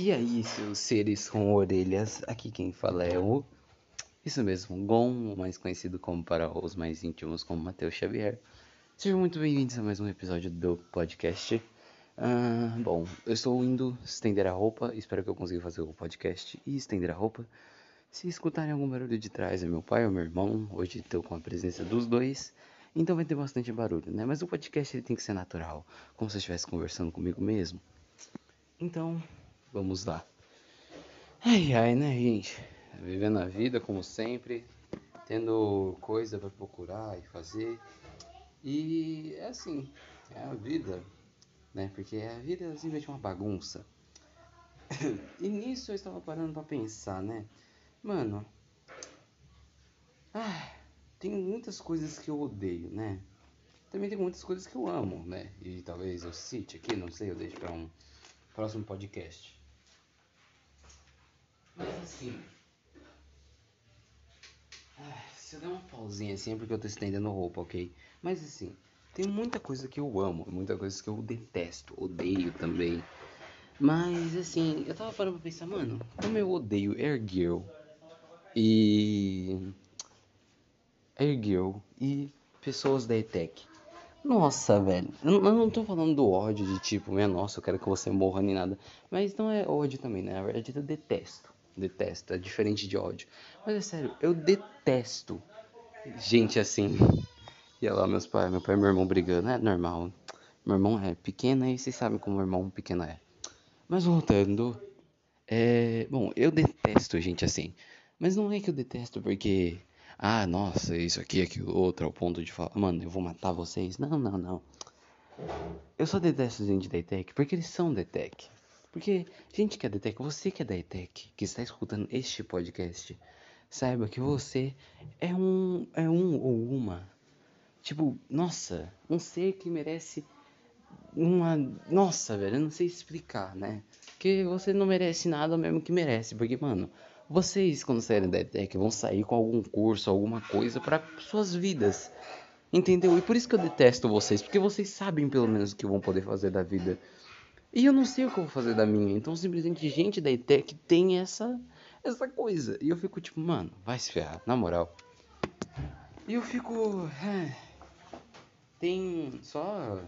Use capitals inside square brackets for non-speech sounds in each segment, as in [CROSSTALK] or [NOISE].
E aí, seus seres com orelhas, aqui quem fala é o. Isso mesmo, Gon, mais conhecido como para os mais íntimos como Matheus Xavier. Sejam muito bem-vindos a mais um episódio do podcast. Uh, bom, eu estou indo estender a roupa, espero que eu consiga fazer o podcast e estender a roupa. Se escutarem algum barulho de trás, é meu pai ou meu irmão. Hoje estou com a presença dos dois, então vai ter bastante barulho, né? Mas o podcast ele tem que ser natural, como se eu estivesse conversando comigo mesmo. Então, Vamos lá. Ai, ai, né, gente? Vivendo a vida como sempre, tendo coisa para procurar e fazer. E é assim, é a vida, né? Porque a vida é uma bagunça. [COUGHS] e nisso eu estava parando para pensar, né? Mano, ah, tem muitas coisas que eu odeio, né? Também tem muitas coisas que eu amo, né? E talvez eu cite aqui, não sei, eu deixo para um próximo podcast. Assim. Se eu der uma pausinha assim é porque eu tô estendendo roupa, ok? Mas assim, tem muita coisa que eu amo, muita coisa que eu detesto, odeio também. Mas assim, eu tava parando pra pensar, mano, como eu odeio Girl e. Girl e pessoas da ETEC. Nossa, velho. Eu eu não tô falando do ódio de tipo, minha nossa, eu quero que você morra nem nada. Mas não é ódio também, né? Na verdade eu detesto detesto, é diferente de ódio. Mas é sério, eu detesto gente assim. E olha lá, meus pais, meu pai e meu irmão brigando, é normal. Meu irmão é pequeno e vocês sabem como meu irmão pequeno é. Mas voltando, é. Bom, eu detesto gente assim. Mas não é que eu detesto porque. Ah, nossa, isso aqui, aquilo, outro, ao ponto de falar, mano, eu vou matar vocês. Não, não, não. Eu só detesto gente da ETEC porque eles são da ETEC. Porque, gente que é da ETEC, você que é da ETEC, que está escutando este podcast, saiba que você é um, é um ou uma. Tipo, nossa, um ser que merece uma. Nossa, velho, eu não sei explicar, né? Que você não merece nada mesmo que merece. Porque, mano, vocês, quando saírem da ETEC, vão sair com algum curso, alguma coisa para suas vidas. Entendeu? E por isso que eu detesto vocês, porque vocês sabem pelo menos o que vão poder fazer da vida. E eu não sei o que eu vou fazer da minha. Então, simplesmente, gente da ETEC tem essa, essa coisa. E eu fico tipo, mano, vai se ferrar, na moral. E eu fico. É, tem. Só.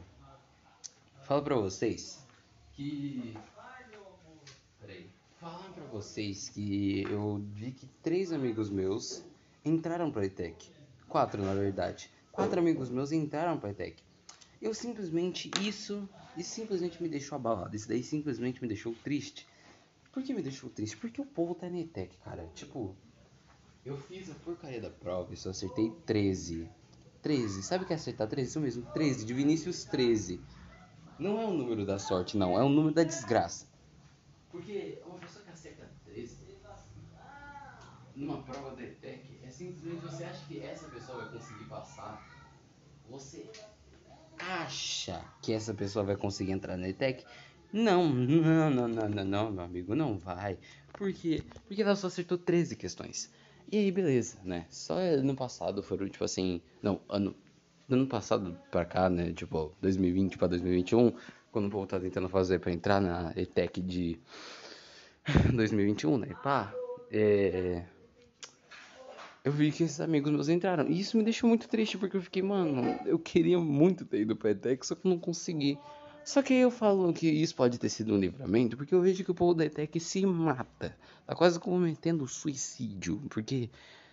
Falo pra vocês que. Peraí. Falar pra vocês que eu vi que três amigos meus entraram pra ETEC. Quatro, na verdade. Quatro amigos meus entraram pra ETEC. Eu simplesmente, isso, isso simplesmente me deixou abalado. Isso daí simplesmente me deixou triste. Por que me deixou triste? Porque o povo tá na ETEC, cara. Tipo, eu fiz a porcaria da prova e só acertei 13. 13. Sabe o que é acertar 13? Isso mesmo, 13. De Vinícius 13. Não é o número da sorte, não. É o número da desgraça. Porque uma pessoa que acerta 13 numa prova da ETEC é simplesmente você acha que essa pessoa vai conseguir passar. Você acha que essa pessoa vai conseguir entrar na ETEC? Não, não, não, não, não, não, meu amigo, não vai. Por quê? Porque ela só acertou 13 questões. E aí, beleza, né? Só ano passado foram, tipo assim. Não, ano. Ano passado pra cá, né? Tipo, 2020 pra 2021, quando o povo tá tentando fazer pra entrar na ETEC de 2021, né? Pá, é eu vi que esses amigos meus entraram. E isso me deixou muito triste, porque eu fiquei, mano, eu queria muito ter ido pra ETEC, só que não consegui. Só que eu falo que isso pode ter sido um livramento, porque eu vejo que o povo da ETEC se mata. Tá quase cometendo suicídio, porque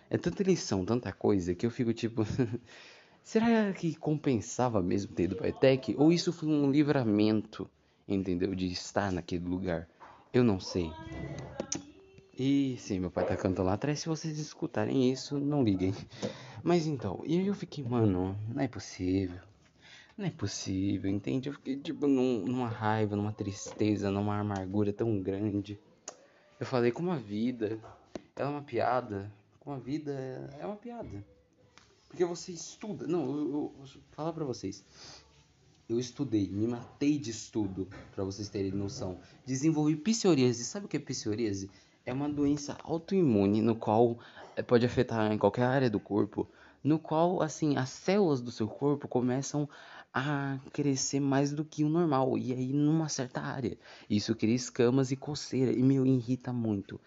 é tanta lição, tanta coisa, que eu fico tipo. [LAUGHS] Será que compensava mesmo ter ido pra ETEC? Ou isso foi um livramento, entendeu? De estar naquele lugar? Eu não sei. E sim, meu pai tá cantando lá atrás. Se vocês escutarem isso, não liguem. Mas então, e eu fiquei, mano, não é possível. Não é possível, entende? Eu fiquei, tipo, num, numa raiva, numa tristeza, numa amargura tão grande. Eu falei, como a vida é uma piada. Como a vida é uma piada. Porque você estuda. Não, eu, eu, eu falar pra vocês. Eu estudei, me matei de estudo, para vocês terem noção. Desenvolvi psoríase. Sabe o que é psoríase? É uma doença autoimune no qual eh, pode afetar em qualquer área do corpo, no qual assim as células do seu corpo começam a crescer mais do que o normal, e aí numa certa área. Isso cria escamas e coceira, e me irrita muito.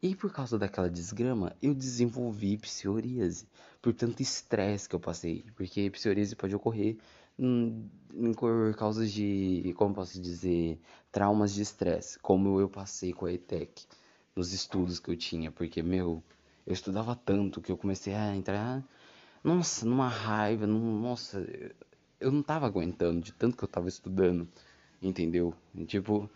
E por causa daquela desgrama, eu desenvolvi psoríase, por tanto estresse que eu passei, porque psoríase pode ocorrer hum, por causa de, como posso dizer, traumas de estresse, como eu passei com a ETEC, nos estudos que eu tinha, porque, meu, eu estudava tanto que eu comecei a entrar, nossa, numa raiva, num, nossa, eu não tava aguentando de tanto que eu tava estudando, entendeu? E, tipo,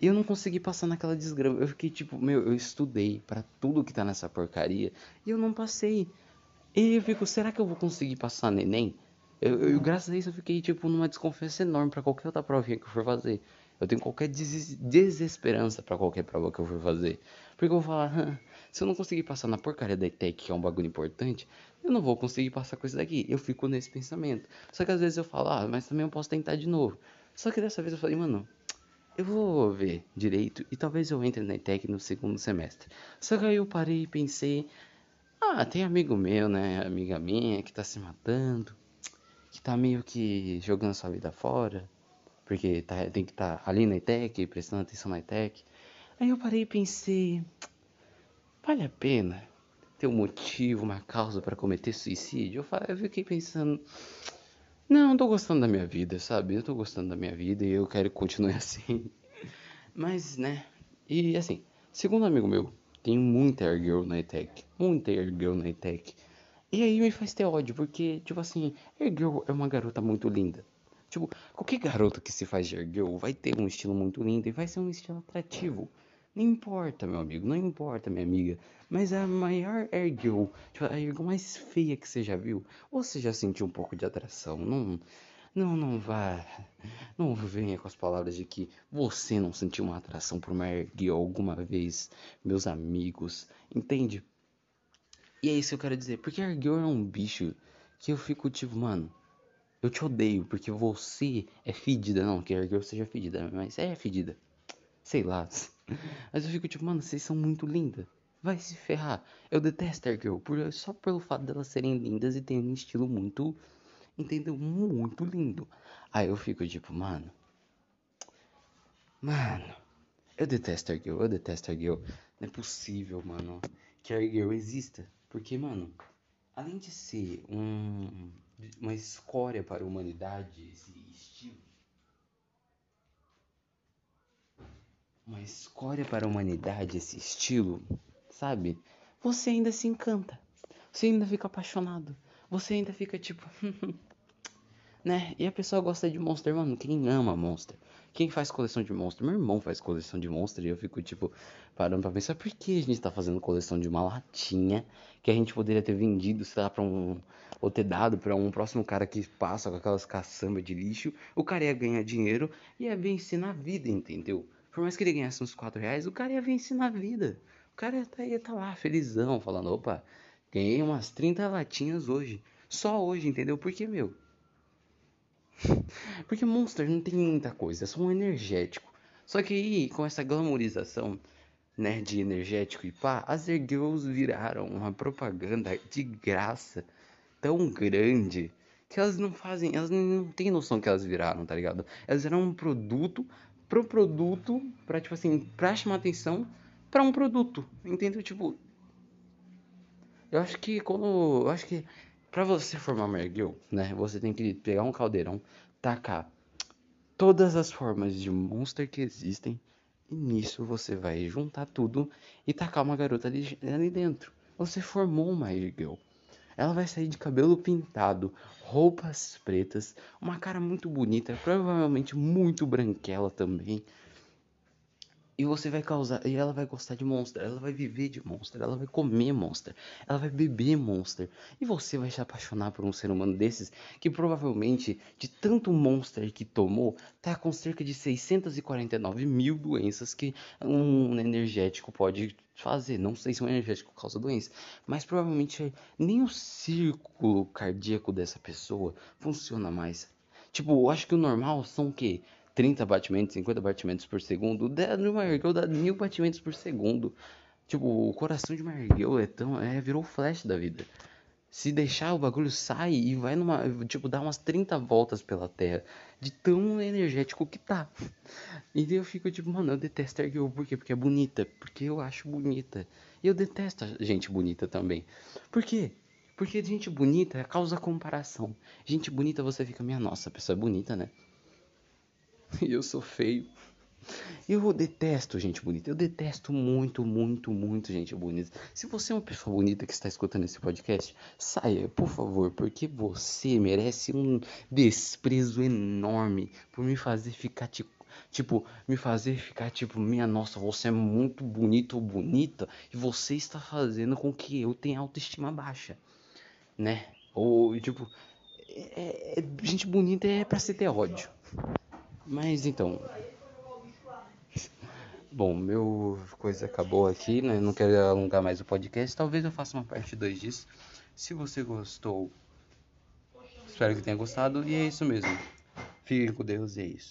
eu não consegui passar naquela desgrama. Eu fiquei tipo, meu, eu estudei para tudo que tá nessa porcaria e eu não passei. E eu fico, será que eu vou conseguir passar neném? Eu, eu, graças a isso eu fiquei tipo numa desconfiança enorme para qualquer outra provinha que eu for fazer. Eu tenho qualquer des desesperança para qualquer prova que eu for fazer. Porque eu vou falar, se eu não conseguir passar na porcaria da ETEC, que é um bagulho importante, eu não vou conseguir passar com isso daqui. Eu fico nesse pensamento. Só que às vezes eu falo, ah, mas também eu posso tentar de novo. Só que dessa vez eu falei, mano, eu vou ver direito e talvez eu entre na ETEC no segundo semestre. Só que aí eu parei e pensei, ah, tem amigo meu, né, amiga minha que tá se matando, que tá meio que jogando sua vida fora, porque tá, tem que estar tá ali na ETEC, prestando atenção na ETEC. Aí eu parei e pensei, vale a pena ter um motivo, uma causa para cometer suicídio? Eu, falei, eu fiquei pensando, não, eu tô gostando da minha vida, sabe? Eu tô gostando da minha vida e eu quero que continue [LAUGHS] assim. Mas, né? E assim, segundo um amigo meu, tem muita Airgirl na ETEC. Muita Airgirl na ETEC. E aí me faz ter ódio, porque, tipo assim, Airgirl é uma garota muito linda. Tipo, qualquer garota que se faz de Airgirl vai ter um estilo muito lindo e vai ser um estilo atrativo. Não importa, meu amigo, não importa, minha amiga. Mas a maior Airgirl, tipo, a Airgirl mais feia que você já viu, você já sentiu um pouco de atração? Não, não, não vá. Não venha com as palavras de que você não sentiu uma atração por uma Airgirl alguma vez, meus amigos. Entende? E é isso que eu quero dizer. Porque Airgirl é um bicho que eu fico tipo, mano. Eu te odeio porque você é fedida. Não que Airgirl seja fedida, mas é fedida. Sei lá. [LAUGHS] Mas eu fico tipo, mano, vocês são muito lindas. Vai se ferrar. Eu detesto Airgirl por, só pelo fato delas serem lindas e terem um estilo muito, entendeu? Muito lindo. Aí eu fico tipo, mano. Mano. Eu detesto Airgirl, eu detesto Airgirl. Não é possível, mano, que Airgirl exista. Porque, mano, além de ser um, uma escória para a humanidade, esse estilo uma escória para a humanidade esse estilo, sabe? Você ainda se encanta. Você ainda fica apaixonado. Você ainda fica tipo. [LAUGHS] né? E a pessoa gosta de Monster, mano. Quem ama Monster? Quem faz coleção de Monster? Meu irmão faz coleção de Monster e eu fico tipo parando pra pensar por que a gente tá fazendo coleção de uma latinha que a gente poderia ter vendido, sei lá, pra um. ou ter dado pra um próximo cara que passa com aquelas caçambas de lixo. O cara ia ganhar dinheiro e ia vencer na vida, entendeu? Por mais que ele ganhasse uns 4 reais, o cara ia vencer na vida. O cara ia tá, ia tá lá, felizão, falando, opa, ganhei umas 30 latinhas hoje. Só hoje, entendeu? Porque, meu. [LAUGHS] Porque Monster não tem muita coisa, é só um energético. Só que aí, com essa glamorização, né, de energético e pá, as Girls viraram uma propaganda de graça tão grande que elas não fazem, elas não têm noção que elas viraram, tá ligado? Elas eram um produto pro produto, pra, tipo assim, pra chamar atenção pra um produto, entendeu? Tipo, eu acho que quando, eu acho que pra você formar Erguil, né, você tem que pegar um caldeirão, tacar todas as formas de monster que existem, e nisso você vai juntar tudo e tacar uma garota ali, ali dentro. Você formou uma Erguil. Ela vai sair de cabelo pintado, roupas pretas, uma cara muito bonita, provavelmente muito branquela também. E você vai causar. E ela vai gostar de Monster. Ela vai viver de Monster. Ela vai comer Monster. Ela vai beber Monster. E você vai se apaixonar por um ser humano desses que provavelmente, de tanto Monster que tomou, tá com cerca de 649 mil doenças que um energético pode fazer. Não sei se um energético causa doença. Mas provavelmente nem o círculo cardíaco dessa pessoa funciona mais. Tipo, eu acho que o normal são o quê? 30 batimentos, 50 batimentos por segundo. O de uma Ergel dá mil batimentos por segundo. Tipo, o coração de uma Ergel é tão. É, virou flash da vida. Se deixar o bagulho sai e vai numa, tipo, dar umas 30 voltas pela Terra, de tão energético que tá. E daí eu fico tipo, mano, eu detesto a Girl, por quê? Porque é bonita, porque eu acho bonita. E eu detesto gente bonita também. Por quê? Porque gente bonita causa comparação. Gente bonita você fica, minha nossa, a pessoa é bonita, né? [LAUGHS] E eu sou feio. Eu detesto gente bonita. Eu detesto muito, muito, muito gente bonita. Se você é uma pessoa bonita que está escutando esse podcast, saia, por favor, porque você merece um desprezo enorme por me fazer ficar tipo, tipo, me fazer ficar tipo, minha nossa, você é muito bonito ou bonita e você está fazendo com que eu tenha autoestima baixa, né? Ou tipo, é, é, gente bonita é para se ter ódio. Mas então, Bom, meu coisa acabou aqui, né? Não quero alongar mais o podcast. Talvez eu faça uma parte 2 disso. Se você gostou, espero que tenha gostado. E é isso mesmo. Fiquem com Deus e é isso.